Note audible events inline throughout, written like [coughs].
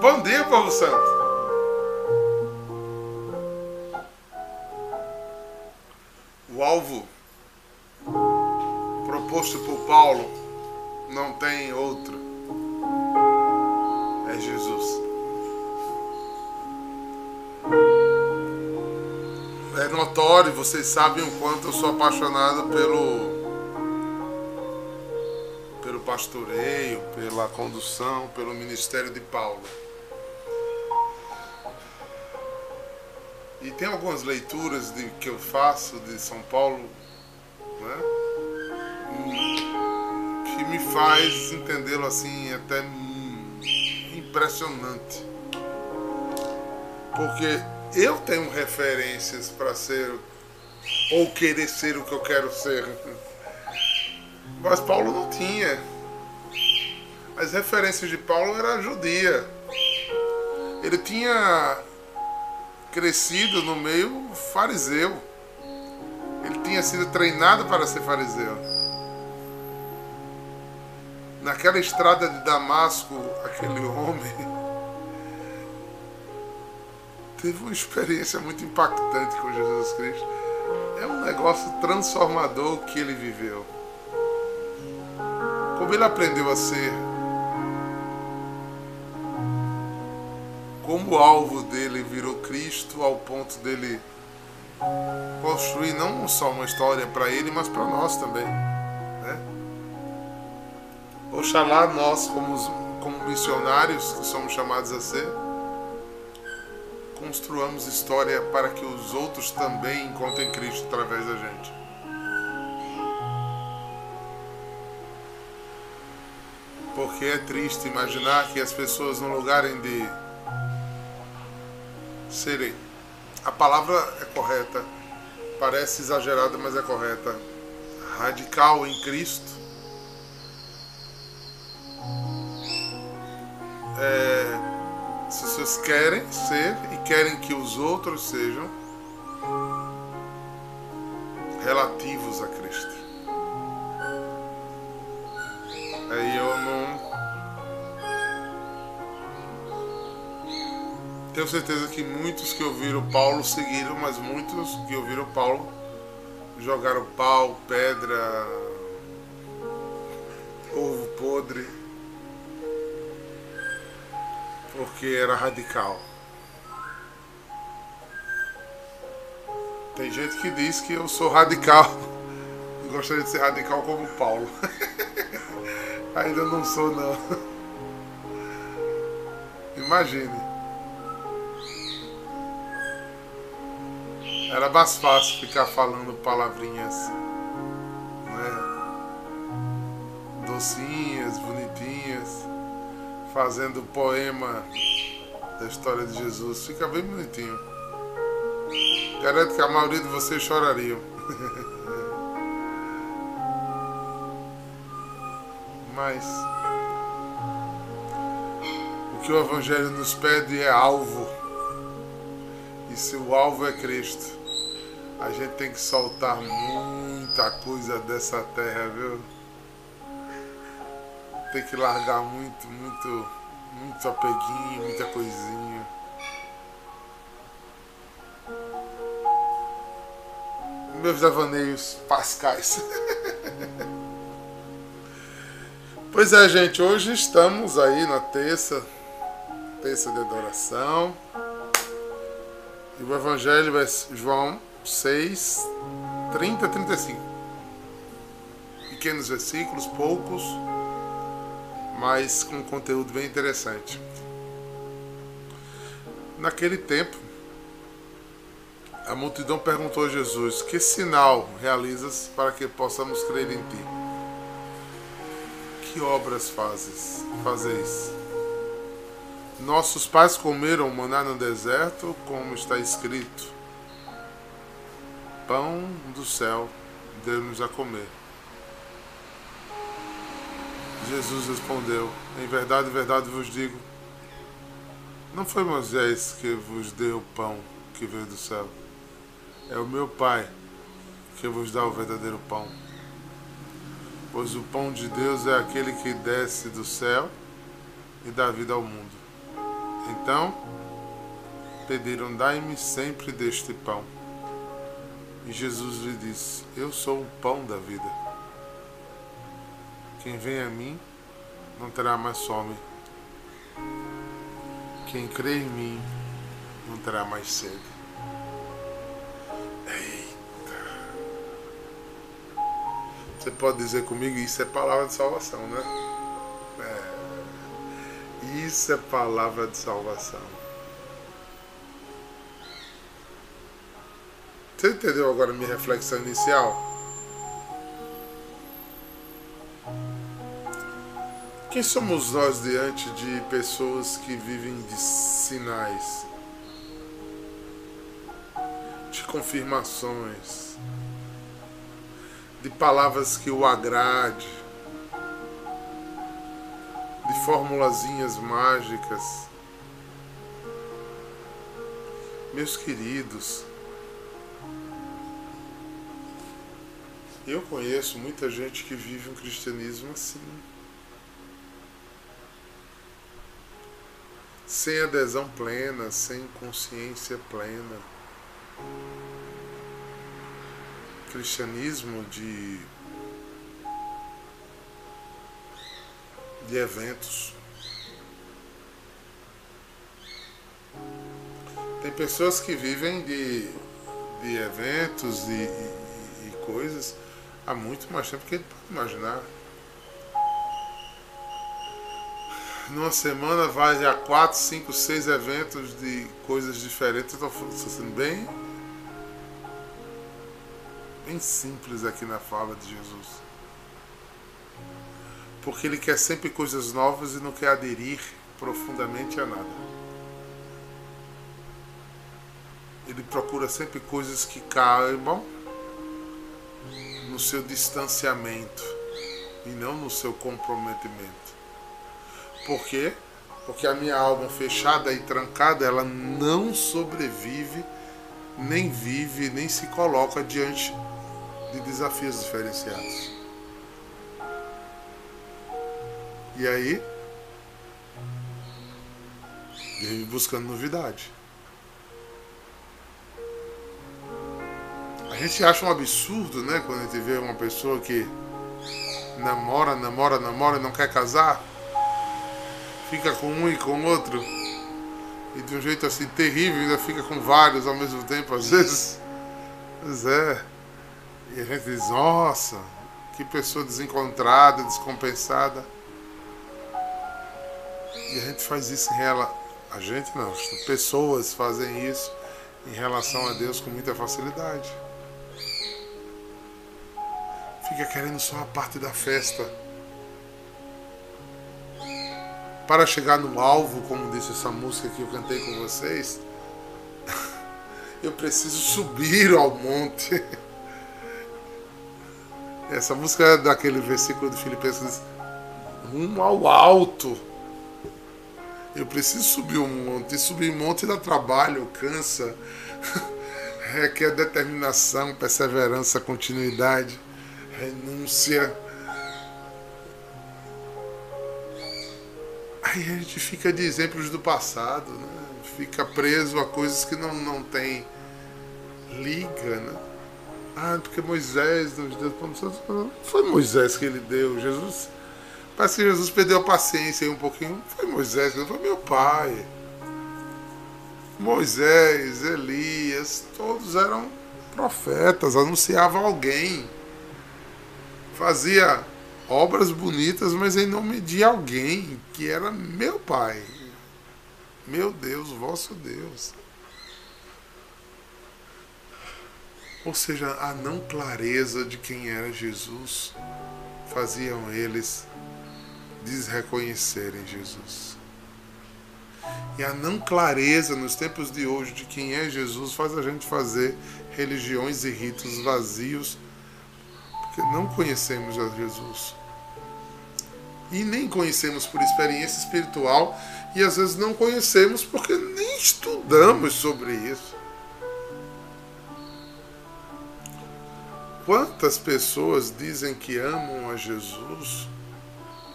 Bom dia, povo santo. O alvo proposto por Paulo não tem outro. É Jesus. É notório, vocês sabem o quanto eu sou apaixonado pelo pelo pastoreio, pela condução, pelo ministério de Paulo. E tem algumas leituras de, que eu faço de São Paulo né, que me faz entendê-lo assim até impressionante. Porque eu tenho referências para ser ou querer ser o que eu quero ser. Mas Paulo não tinha. As referências de Paulo era judia. Ele tinha crescido no meio fariseu. Ele tinha sido treinado para ser fariseu. Naquela estrada de Damasco, aquele homem teve uma experiência muito impactante com Jesus Cristo. É um negócio transformador que ele viveu. Como ele aprendeu a ser como o alvo dele virou Cristo ao ponto dele construir não só uma história para ele, mas para nós também. Né? Oxalá nós, como, como missionários que somos chamados a ser, construamos história para que os outros também encontrem Cristo através da gente. Porque é triste imaginar que as pessoas, no lugar de serem. A palavra é correta, parece exagerada, mas é correta. Radical em Cristo. É, se vocês querem ser e querem que os outros sejam relativos a Cristo. Aí eu não Tenho certeza que muitos que ouviram Paulo seguiram, mas muitos que ouviram Paulo jogaram pau, pedra, ovo podre, porque era radical. Tem gente que diz que eu sou radical. [laughs] Eu gostaria de ser radical como Paulo. [laughs] Ainda não sou não. Imagine. Era mais fácil ficar falando palavrinhas né? docinhas, bonitinhas, fazendo poema da história de Jesus. Fica bem bonitinho. Garanto que a maioria de vocês chorariam. [laughs] Mas o que o Evangelho nos pede é alvo. E se o alvo é Cristo, a gente tem que soltar muita coisa dessa terra, viu? Tem que largar muito, muito, muito apeguinho, muita coisinha. Meus devaneios pascais. [laughs] pois é, gente, hoje estamos aí na terça, terça de adoração. E o Evangelho é João 6, 30 a 35. Pequenos versículos, poucos, mas com conteúdo bem interessante. Naquele tempo, a multidão perguntou a Jesus: Que sinal realizas para que possamos crer em ti? Que obras fazes? Fazeis? Nossos pais comeram maná no deserto, como está escrito pão do céu deu-nos a comer. Jesus respondeu: Em verdade, verdade vos digo, não foi Moisés que vos deu o pão que veio do céu, é o meu Pai que vos dá o verdadeiro pão. Pois o pão de Deus é aquele que desce do céu e dá vida ao mundo. Então pediram: Dai-me sempre deste pão. E Jesus lhe disse: Eu sou o pão da vida. Quem vem a mim não terá mais fome. Quem crê em mim não terá mais sede. Eita! Você pode dizer comigo, isso é palavra de salvação, né? É, isso é palavra de salvação. Você entendeu agora minha reflexão inicial? Quem somos nós diante de pessoas que vivem de sinais, de confirmações, de palavras que o agrade, de formulazinhas mágicas? Meus queridos, eu conheço muita gente que vive um cristianismo assim. sem adesão plena, sem consciência plena. Cristianismo de, de eventos. Tem pessoas que vivem de, de eventos e, e, e coisas há muito mais tempo que ele pode imaginar. numa semana vai a quatro, cinco, seis eventos de coisas diferentes. Eu estou sendo bem, bem simples aqui na fala de Jesus. Porque ele quer sempre coisas novas e não quer aderir profundamente a nada. Ele procura sempre coisas que caibam no seu distanciamento e não no seu comprometimento. Por quê? Porque a minha alma fechada e trancada, ela não sobrevive, nem vive, nem se coloca diante de desafios diferenciados. E aí, vive buscando novidade. Gente acha um absurdo, né, quando a gente vê uma pessoa que namora, namora, namora e não quer casar fica com um e com outro. E de um jeito assim terrível, ainda fica com vários ao mesmo tempo, às vezes. Pois é. E a gente diz, nossa, que pessoa desencontrada, descompensada. E a gente faz isso em relação. A gente não, pessoas fazem isso em relação a Deus com muita facilidade. Fica querendo só a parte da festa para chegar no alvo, como disse essa música que eu cantei com vocês, [laughs] eu preciso subir ao monte. [laughs] Essa música é daquele versículo de Filipenses que diz: rumo ao alto. Eu preciso subir um monte. E subir um monte dá trabalho, cansa, [laughs] requer determinação, perseverança, continuidade, renúncia Aí a gente fica de exemplos do passado, né? fica preso a coisas que não, não tem liga, né? Ah, porque Moisés nos deu. Não foi Moisés que ele deu, Jesus. Parece que Jesus perdeu a paciência aí um pouquinho. Foi Moisés, foi meu pai. Moisés, Elias, todos eram profetas, anunciavam alguém. Fazia obras bonitas, mas em nome de alguém que era meu pai. Meu Deus, vosso Deus. Ou seja, a não clareza de quem era Jesus faziam eles desreconhecerem Jesus. E a não clareza nos tempos de hoje de quem é Jesus faz a gente fazer religiões e ritos vazios, porque não conhecemos a Jesus. E nem conhecemos por experiência espiritual, e às vezes não conhecemos porque nem estudamos sobre isso. Quantas pessoas dizem que amam a Jesus,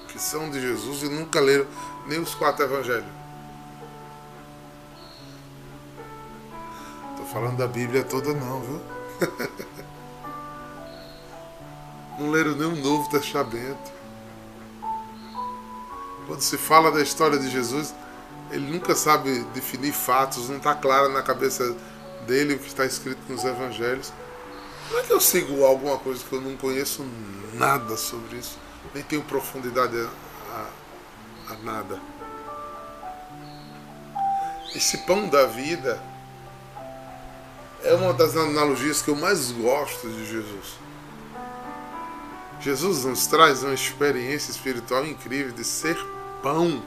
que são de Jesus e nunca leram nem os quatro evangelhos? falando da Bíblia toda não, viu? [laughs] não leram o Novo Testamento. Quando se fala da história de Jesus, ele nunca sabe definir fatos, não está claro na cabeça dele o que está escrito nos evangelhos. Como é que eu sigo alguma coisa que eu não conheço nada sobre isso? Nem tenho profundidade a, a, a nada. Esse pão da vida é uma das analogias que eu mais gosto de Jesus. Jesus nos traz uma experiência espiritual incrível de ser pão.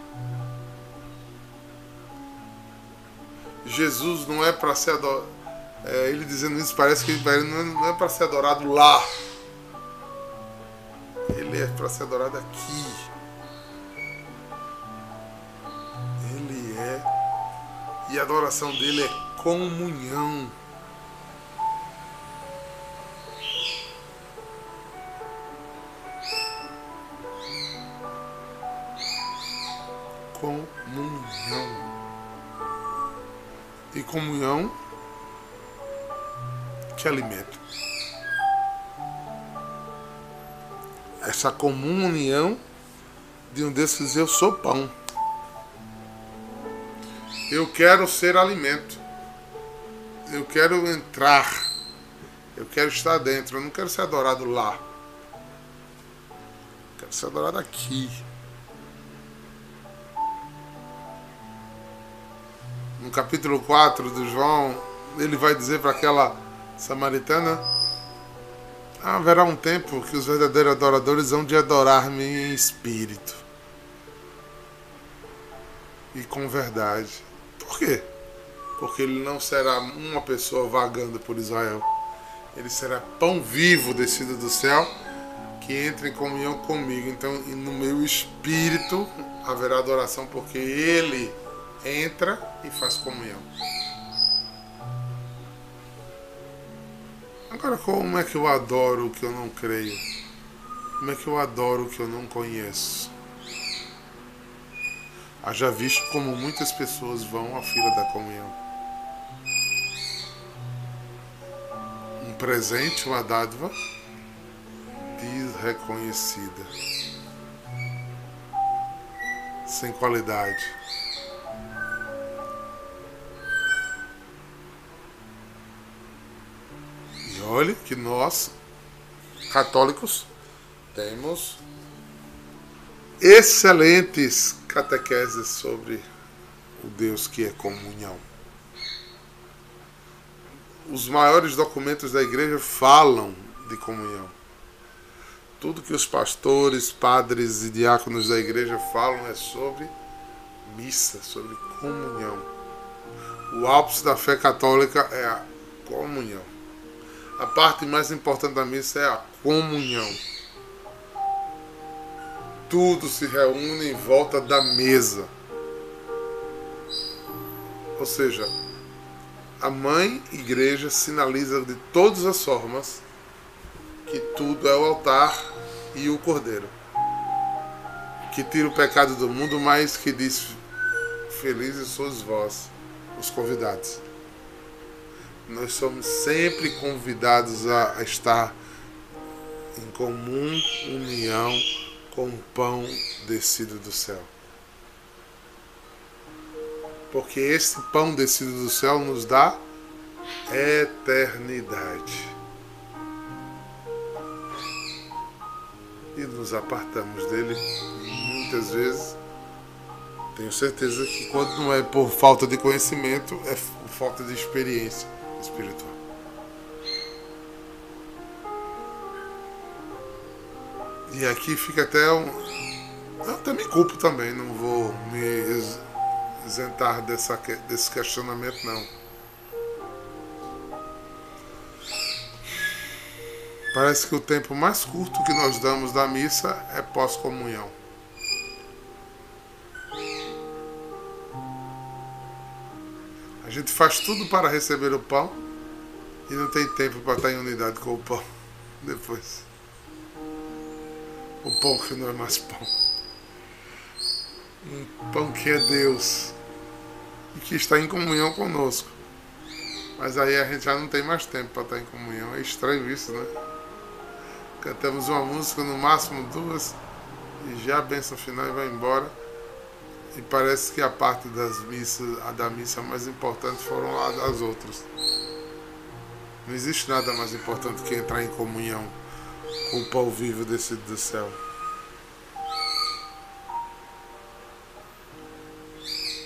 Jesus não é para ser adorado. É, ele dizendo isso parece que ele não é, é para ser adorado lá. Ele é para ser adorado aqui. Ele é. E a adoração dele é comunhão. Comunhão. E comunhão que alimento. Essa comunhão de um diz: Eu sou pão. Eu quero ser alimento. Eu quero entrar. Eu quero estar dentro. Eu não quero ser adorado lá. Eu quero ser adorado aqui. No capítulo 4 do João, ele vai dizer para aquela samaritana: haverá um tempo que os verdadeiros adoradores vão de adorar-me em espírito e com verdade. Por quê? Porque ele não será uma pessoa vagando por Israel. Ele será pão vivo descido do céu que entra em comunhão comigo. Então, no meu espírito haverá adoração, porque ele entra e faz comunhão. Agora, como é que eu adoro o que eu não creio? Como é que eu adoro o que eu não conheço? Haja visto como muitas pessoas vão à fila da comunhão. Um presente, uma dádiva desreconhecida, sem qualidade. Olhe que nós, católicos, temos excelentes catequeses sobre o Deus que é comunhão. Os maiores documentos da igreja falam de comunhão. Tudo que os pastores, padres e diáconos da igreja falam é sobre missa, sobre comunhão. O ápice da fé católica é a comunhão. A parte mais importante da missa é a comunhão. Tudo se reúne em volta da mesa. Ou seja, a mãe igreja sinaliza de todas as formas que tudo é o altar e o cordeiro. Que tira o pecado do mundo, mas que diz: Felizes sois vós, os convidados nós somos sempre convidados a estar em comum união com o pão descido do céu. Porque esse pão descido do céu nos dá eternidade. E nos apartamos dele muitas vezes. Tenho certeza que quando não é por falta de conhecimento, é por falta de experiência espiritual. E aqui fica até um. Eu até me culpo também, não vou me isentar dessa, desse questionamento, não. Parece que o tempo mais curto que nós damos da missa é pós-comunhão. Gente faz tudo para receber o pão e não tem tempo para estar em unidade com o pão [laughs] depois. O pão que não é mais pão. Um pão que é Deus e que está em comunhão conosco. Mas aí a gente já não tem mais tempo para estar em comunhão. É estranho isso, né? Cantamos uma música, no máximo duas, e já a bênção final e vai embora. E parece que a parte das missas, a da missa mais importante foram as outras. Não existe nada mais importante que entrar em comunhão com o pão vivo descido do céu.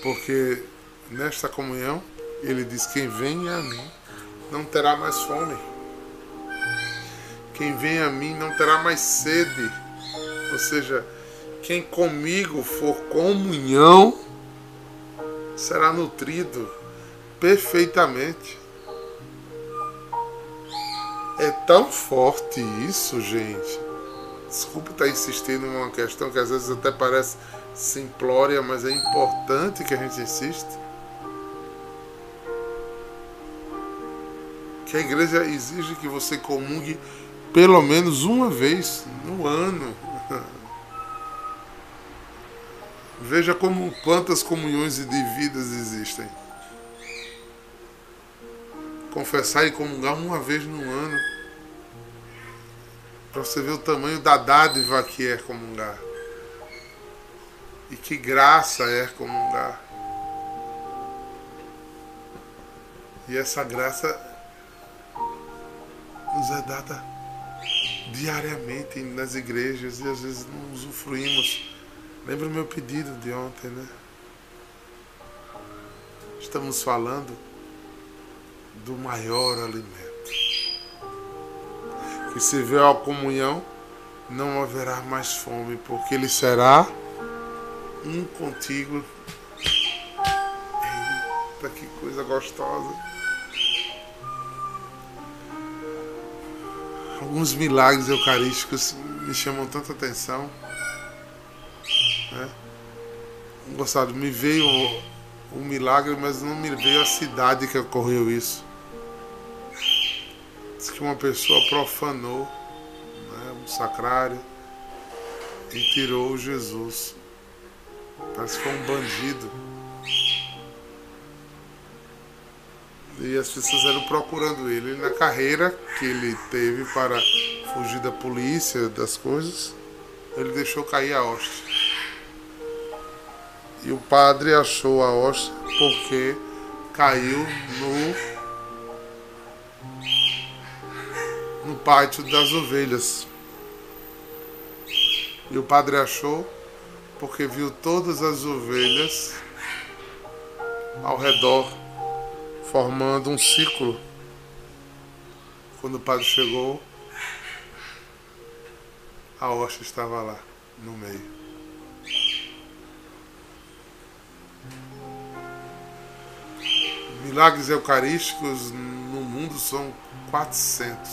Porque nesta comunhão, ele diz: Quem vem a mim não terá mais fome. Quem vem a mim não terá mais sede. Ou seja, quem comigo for comunhão será nutrido perfeitamente. É tão forte isso, gente. Desculpa estar insistindo em uma questão que às vezes até parece simplória, mas é importante que a gente insista. Que a igreja exige que você comungue pelo menos uma vez no ano. Veja como quantas comunhões e dividas existem. Confessar e comungar uma vez no ano. Para você ver o tamanho da dádiva que é comungar. E que graça é comungar. E essa graça nos é dada diariamente nas igrejas e às vezes não usufruímos. Lembra o meu pedido de ontem, né? Estamos falando do maior alimento. Que se vê a comunhão, não haverá mais fome, porque ele será um contigo. Eita, que coisa gostosa. Alguns milagres eucarísticos me chamam tanta atenção. Né? Gostado, me veio um, milagre, mas não me veio a cidade que ocorreu isso. Diz que uma pessoa profanou né, um sacrário e tirou Jesus. Parece que foi um bandido. E as pessoas eram procurando ele. na carreira que ele teve para fugir da polícia, das coisas, ele deixou cair a hóstia. E o padre achou a hóstia porque caiu no no pátio das ovelhas. E o padre achou porque viu todas as ovelhas ao redor, formando um círculo. Quando o padre chegou, a hoxa estava lá, no meio. Milagres eucarísticos no mundo são 400,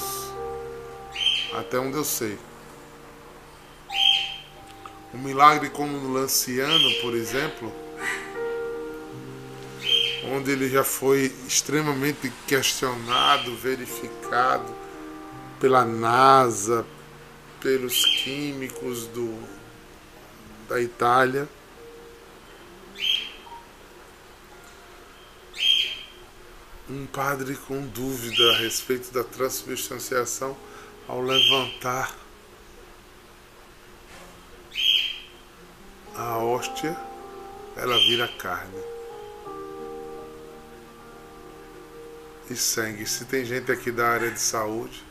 até onde eu sei. Um milagre como no Lanciano, por exemplo, onde ele já foi extremamente questionado, verificado pela NASA, pelos químicos do, da Itália. Um padre com dúvida a respeito da transubstanciação ao levantar a hóstia, ela vira carne. E sangue. Se tem gente aqui da área de saúde,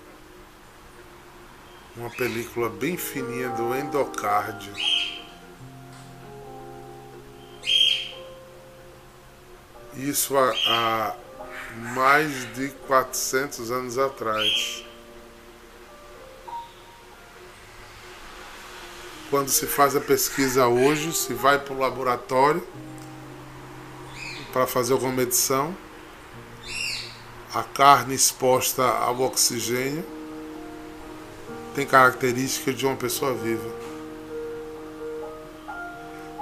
uma película bem fininha do endocárdio. Isso há, há mais de 400 anos atrás. Quando se faz a pesquisa hoje, se vai para o laboratório para fazer alguma medição, a carne exposta ao oxigênio tem características de uma pessoa viva.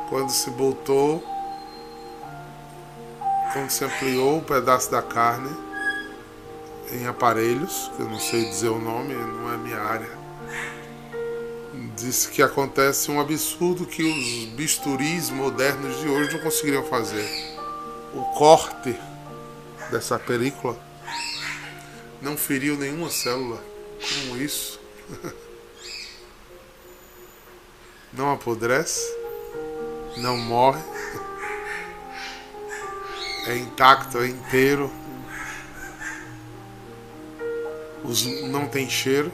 Quando se botou, quando se ampliou o um pedaço da carne em aparelhos, que eu não sei dizer o nome, não é minha área disse que acontece um absurdo que os bisturis modernos de hoje não conseguiriam fazer. O corte dessa película não feriu nenhuma célula. Como isso? [laughs] Não apodrece, não morre, é intacto, é inteiro, não tem cheiro.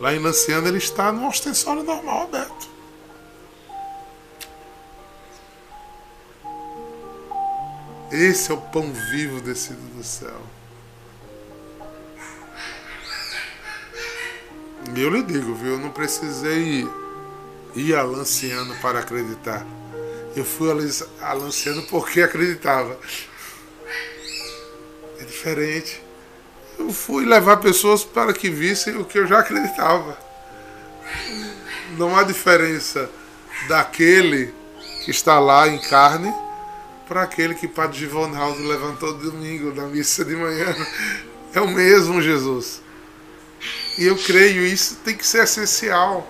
Lá em Lanciano ele está no ostensório normal aberto. Esse é o pão vivo descido do céu. E eu lhe digo, viu? Eu não precisei ir a Lanciano para acreditar. Eu fui a Lanciano porque acreditava. É diferente. Eu fui levar pessoas para que vissem o que eu já acreditava. Não há diferença daquele que está lá em carne para aquele que Padre Givonaldo levantou domingo na missa de manhã. É o mesmo Jesus. E eu creio isso tem que ser essencial.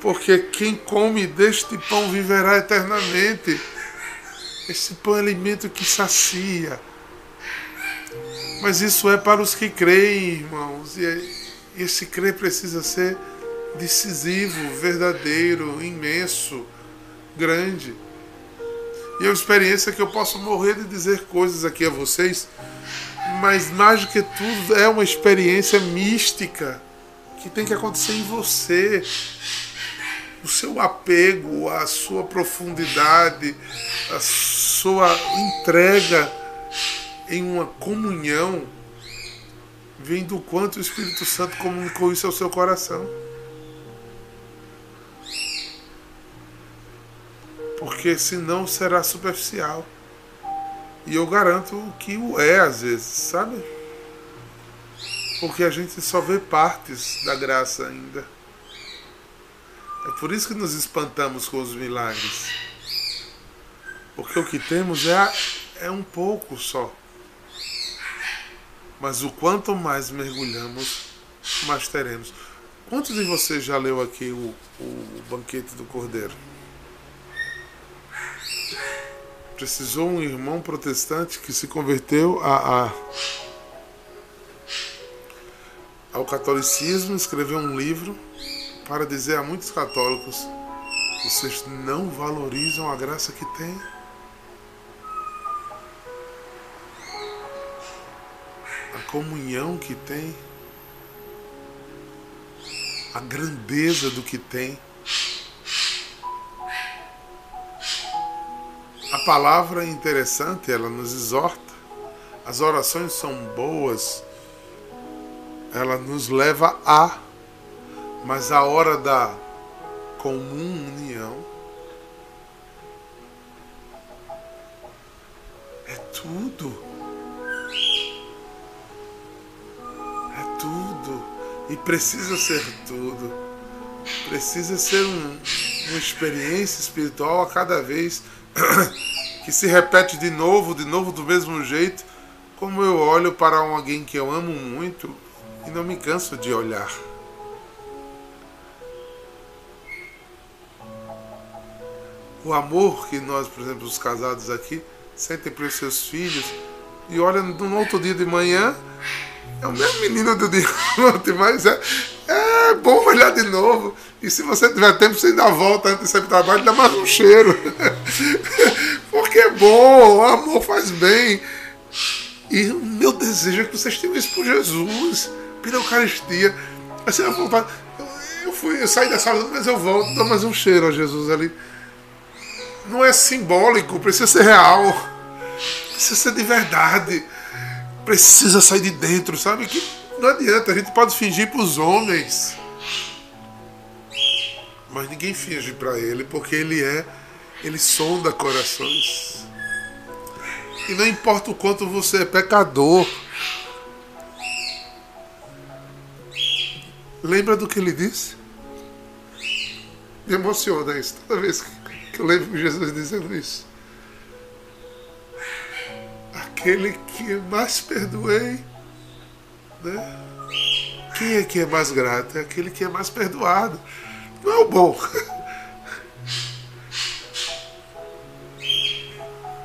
Porque quem come deste pão viverá eternamente. Esse pão é alimento que sacia. Mas isso é para os que creem, irmãos. E esse crer precisa ser decisivo, verdadeiro, imenso, grande. E é uma experiência que eu posso morrer de dizer coisas aqui a vocês, mas mais do que tudo é uma experiência mística que tem que acontecer em você. O seu apego, a sua profundidade, a sua entrega em uma comunhão vem do quanto o Espírito Santo comunicou isso ao seu coração. porque senão será superficial. E eu garanto que o é às vezes, sabe? Porque a gente só vê partes da graça ainda. É por isso que nos espantamos com os milagres. Porque o que temos é, é um pouco só. Mas o quanto mais mergulhamos, mais teremos. Quantos de vocês já leu aqui o, o Banquete do Cordeiro? precisou um irmão protestante que se converteu a, a, ao catolicismo, escreveu um livro para dizer a muitos católicos: vocês não valorizam a graça que tem. A comunhão que tem, a grandeza do que tem. A palavra é interessante, ela nos exorta. As orações são boas, ela nos leva a, mas a hora da comunhão é tudo. É tudo. E precisa ser tudo. Precisa ser um, uma experiência espiritual a cada vez [coughs] que se repete de novo, de novo do mesmo jeito, como eu olho para alguém que eu amo muito e não me canso de olhar. O amor que nós, por exemplo, os casados aqui, sentem para os seus filhos e olham no outro dia de manhã, é o mesmo menino do dia [laughs] ontem, mas é, é bom olhar de novo. E se você tiver tempo, você dá a volta antes de sair do trabalho, dá mais um cheiro. [laughs] Porque é bom, o amor faz bem. E o meu desejo é que vocês tenham isso por Jesus, pela Eucaristia. Assim, eu, eu, fui, eu saí da sala, mas eu volto, dou mais um cheiro a Jesus ali. Não é simbólico, precisa ser real. Precisa ser de verdade. Precisa sair de dentro, sabe? Que não adianta, a gente pode fingir para os homens mas ninguém finge para ele, porque ele é, ele sonda corações. E não importa o quanto você é pecador. Lembra do que ele disse? Me emociona isso toda vez que eu lembro Jesus dizendo isso. Aquele que mais perdoei, né? Quem é que é mais grato? É aquele que é mais perdoado. Não é o bom.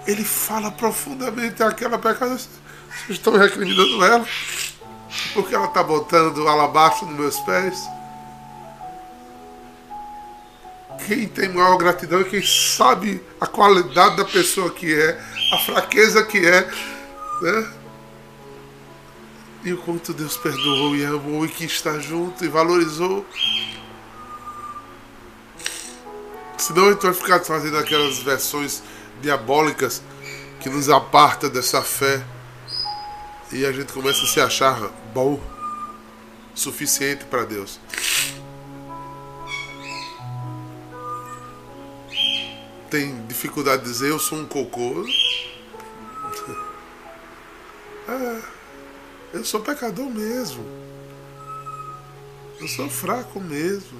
Ele fala profundamente aquela pecado. Vocês estão recriminando ela? Porque ela está botando alabastro nos meus pés? Quem tem maior gratidão é quem sabe a qualidade da pessoa que é, a fraqueza que é, né? E o quanto Deus perdoou e amou e que está junto e valorizou. Senão a gente vai ficar fazendo aquelas versões diabólicas que nos aparta dessa fé e a gente começa a se achar bom, suficiente para Deus. Tem dificuldade de dizer eu sou um cocô. [laughs] É, eu sou pecador mesmo. Eu sou fraco mesmo.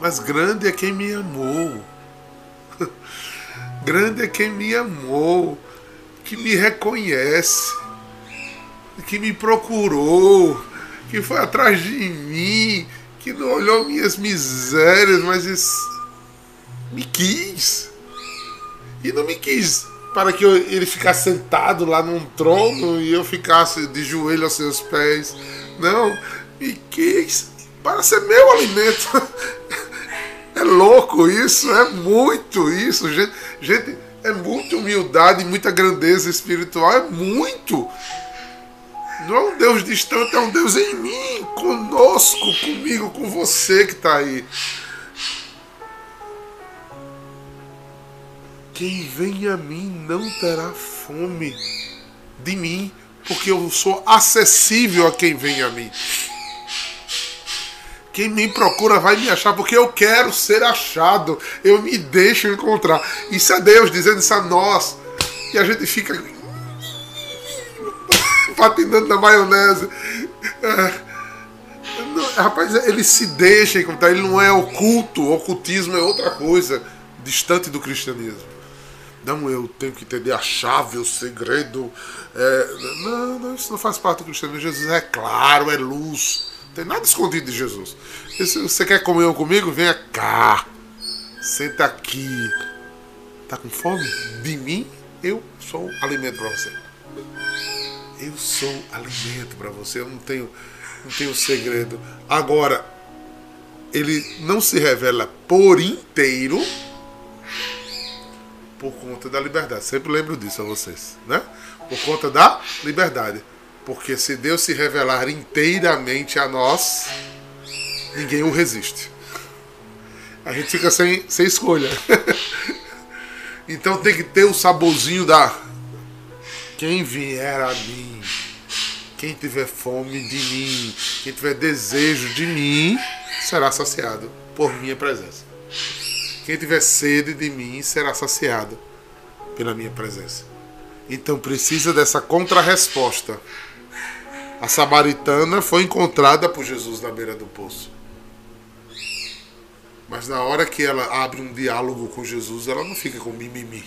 Mas grande é quem me amou. [laughs] Grande é quem me amou, que me reconhece, que me procurou, que foi atrás de mim, que não olhou minhas misérias, mas me quis. E não me quis para que eu, ele ficasse sentado lá num trono e eu ficasse de joelho aos seus pés. Não, me quis para ser meu alimento. [laughs] É louco isso, é muito isso, gente. Gente, é muita humildade, muita grandeza espiritual, é muito. Não é um Deus distante, é um Deus em mim, conosco, comigo, com você que está aí. Quem vem a mim não terá fome de mim, porque eu sou acessível a quem vem a mim. Quem me procura vai me achar, porque eu quero ser achado. Eu me deixo encontrar. Isso é Deus dizendo isso a nós. E a gente fica [laughs] patinando na maionese. É, rapaz, ele se deixa encontrar. Ele não é oculto. O ocultismo é outra coisa, distante do cristianismo. Não, eu tenho que entender a chave, o segredo. É, não, não, isso não faz parte do cristianismo. Jesus é claro, é luz. Não tem nada escondido de Jesus. E se você quer comunhão comigo, venha cá. Senta aqui. Tá com fome? De mim, eu sou alimento para você. Eu sou alimento para você. Eu não tenho, não tenho segredo. Agora, ele não se revela por inteiro por conta da liberdade. Sempre lembro disso a vocês, né? Por conta da liberdade. Porque se Deus se revelar inteiramente a nós, ninguém o resiste. A gente fica sem, sem escolha. [laughs] então tem que ter o saborzinho da. Quem vier a mim, quem tiver fome de mim, quem tiver desejo de mim, será saciado por minha presença. Quem tiver sede de mim será saciado pela minha presença. Então precisa dessa contrarresposta. A samaritana foi encontrada por Jesus na beira do poço. Mas na hora que ela abre um diálogo com Jesus, ela não fica com mimimi.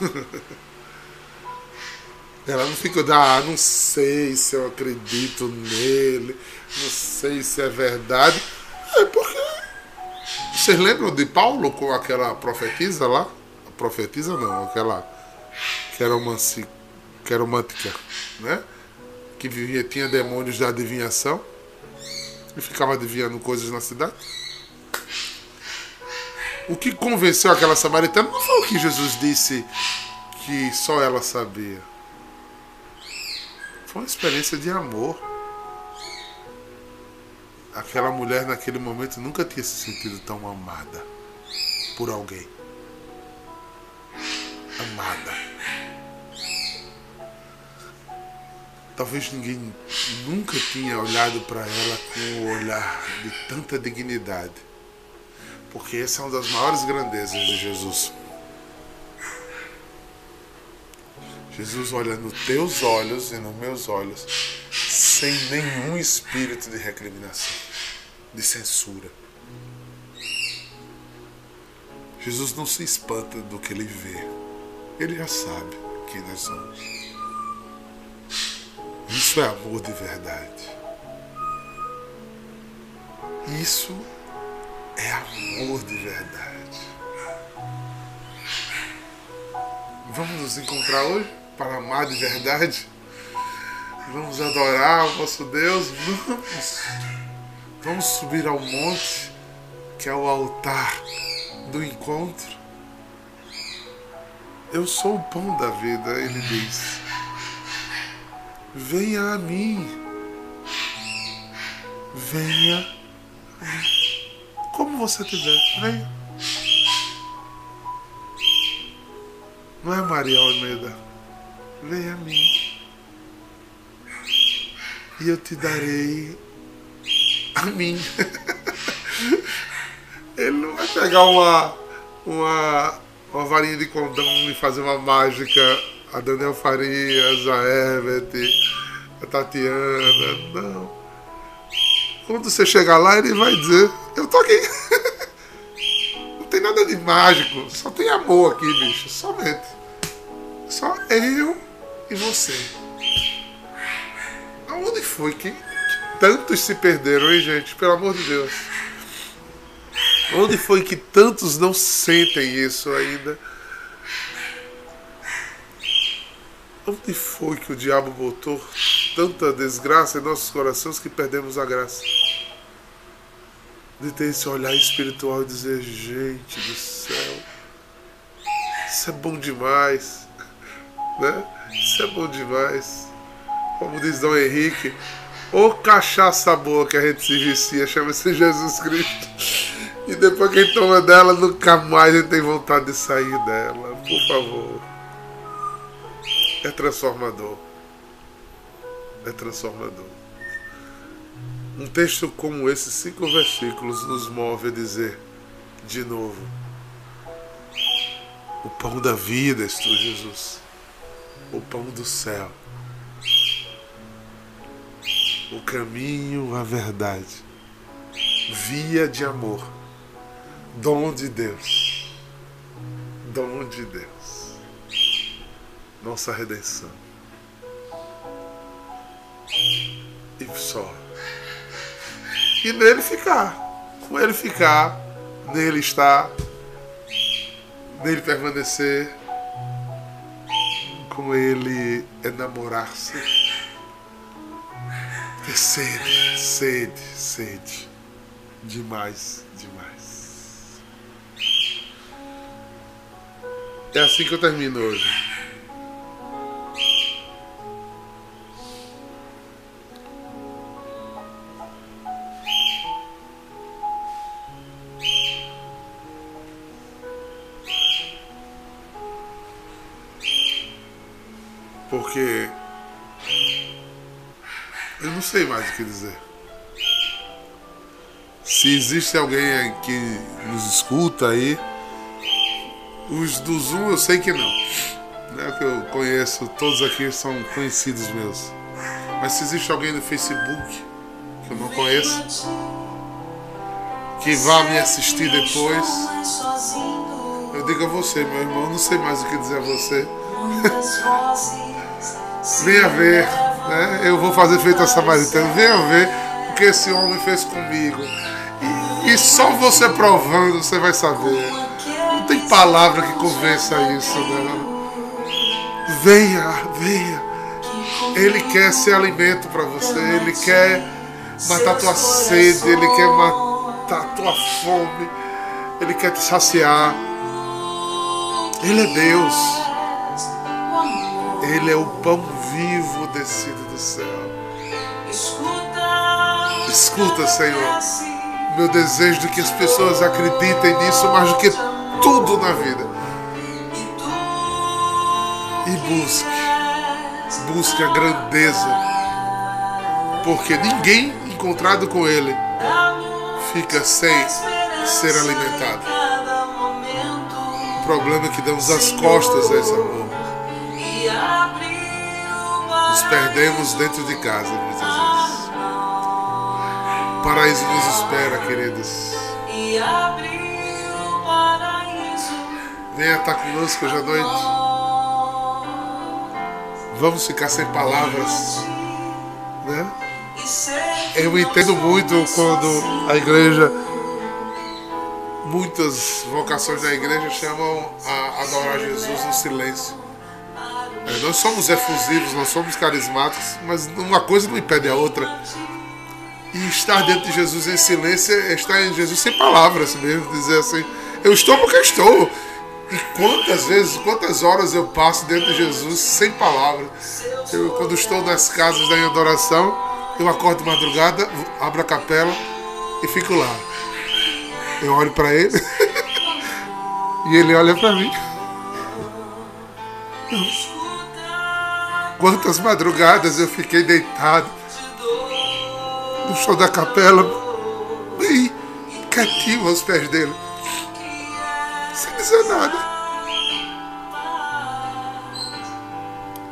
[laughs] ela não fica, ah, não sei se eu acredito nele, não sei se é verdade. Vocês lembram de Paulo com aquela profetisa lá? A profetisa não, aquela que era que era né? que vivia, tinha demônios da adivinhação e ficava adivinhando coisas na cidade. O que convenceu aquela samaritana não foi o que Jesus disse que só ela sabia. Foi uma experiência de amor. Aquela mulher naquele momento nunca tinha se sentido tão amada por alguém. Amada. Talvez ninguém nunca tinha olhado para ela com um olhar de tanta dignidade. Porque essa é uma das maiores grandezas de Jesus. Jesus olha nos teus olhos e nos meus olhos sem nenhum espírito de recriminação, de censura. Jesus não se espanta do que ele vê. Ele já sabe quem nós somos. Isso é amor de verdade. Isso é amor de verdade. Vamos nos encontrar hoje? Para amar de verdade? Vamos adorar o nosso Deus? Vamos. Vamos subir ao monte, que é o altar do encontro. Eu sou o pão da vida, ele diz. Venha a mim. Venha. Como você quiser, venha. Não é Maria Almeida? Venha a mim e eu te darei a mim. [laughs] Ele não vai pegar uma, uma, uma varinha de condão e fazer uma mágica. A Daniel Farias, a Herbert, a Tatiana. Não. Quando você chegar lá, ele vai dizer: Eu tô aqui. [laughs] Não tem nada de mágico, só tem amor aqui, bicho. Somente. Só eu e você. Aonde foi que, tantos se perderam, hein, gente? Pelo amor de Deus. Onde foi que tantos não sentem isso ainda? Onde foi que o diabo botou tanta desgraça em nossos corações que perdemos a graça? De ter esse olhar espiritual e dizer: gente do céu, isso é bom demais, né? Isso é bom demais como diz Dom Henrique, ô cachaça boa que a gente se vicia, chama-se Jesus Cristo. E depois que a gente toma dela, nunca mais a gente tem vontade de sair dela. Por favor. É transformador. É transformador. Um texto como esse, cinco versículos, nos move a dizer de novo: O pão da vida és tu, Jesus. O pão do céu. O caminho, a verdade, via de amor, dom de Deus, dom de Deus, nossa redenção. E só. E nele ficar, com ele ficar, nele estar, nele permanecer, com ele enamorar-se ter sede, sede, sede. Demais, demais. É assim que eu termino hoje. Sei mais o que dizer. Se existe alguém que nos escuta aí, os do Zoom eu sei que não. Né, que eu conheço, todos aqui são conhecidos meus. Mas se existe alguém no Facebook que eu não conheço, que vá me assistir depois, eu digo a você, meu irmão, não sei mais o que dizer a você. [laughs] Venha ver né? Eu vou fazer feito a samaritana. Venha ver o que esse homem fez comigo. E, e só você provando você vai saber. Não tem palavra que convença isso, né? Venha, venha. Ele quer ser alimento para você. Ele quer matar tua sede. Ele quer matar tua fome. Ele quer te saciar. Ele é Deus. Ele é o pão vivo descido do céu. Escuta, Senhor, meu desejo de que as pessoas acreditem nisso mais do que tudo na vida. E busque, busque a grandeza, porque ninguém encontrado com Ele fica sem ser alimentado. O problema é que damos as costas a esse amor. Nos perdemos dentro de casa muitas vezes. O paraíso nos espera, queridos. Venha estar conosco hoje à noite. Vamos ficar sem palavras, né? Eu entendo muito quando a igreja, muitas vocações da igreja chamam a adorar Jesus no silêncio. É, nós somos efusivos, nós somos carismáticos, mas uma coisa não impede a outra. E estar dentro de Jesus em silêncio é estar em Jesus sem palavras mesmo, dizer assim, eu estou porque estou. E quantas vezes, quantas horas eu passo dentro de Jesus sem palavras. Eu, quando estou nas casas da adoração, eu acordo de madrugada, abro a capela e fico lá. Eu olho para ele [laughs] e ele olha para mim. Quantas madrugadas eu fiquei deitado no chão da capela, bem quietinho aos pés dele, sem dizer nada.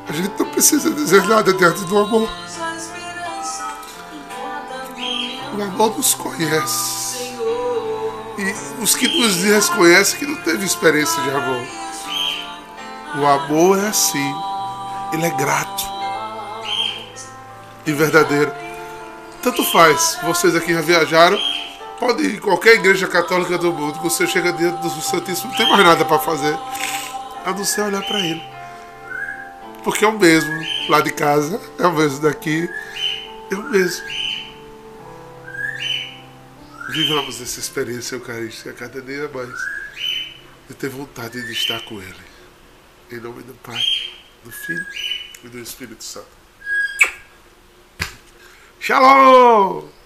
A gente não precisa dizer nada diante do amor. O amor nos conhece. E os que nos desconhecem que não teve experiência de amor. O amor é assim. Ele é grato e verdadeiro. Tanto faz. Vocês aqui já viajaram. Pode ir em qualquer igreja católica do mundo. Você chega dentro do Santíssimo, não tem mais nada para fazer. A não ser olhar para ele. Porque é o mesmo lá de casa, é o mesmo daqui, é o mesmo. Vivamos essa experiência eucarística cada dia mais. Eu tenho vontade de estar com Ele. Em nome do Pai, do Filho e do Espírito Santo. Shalom!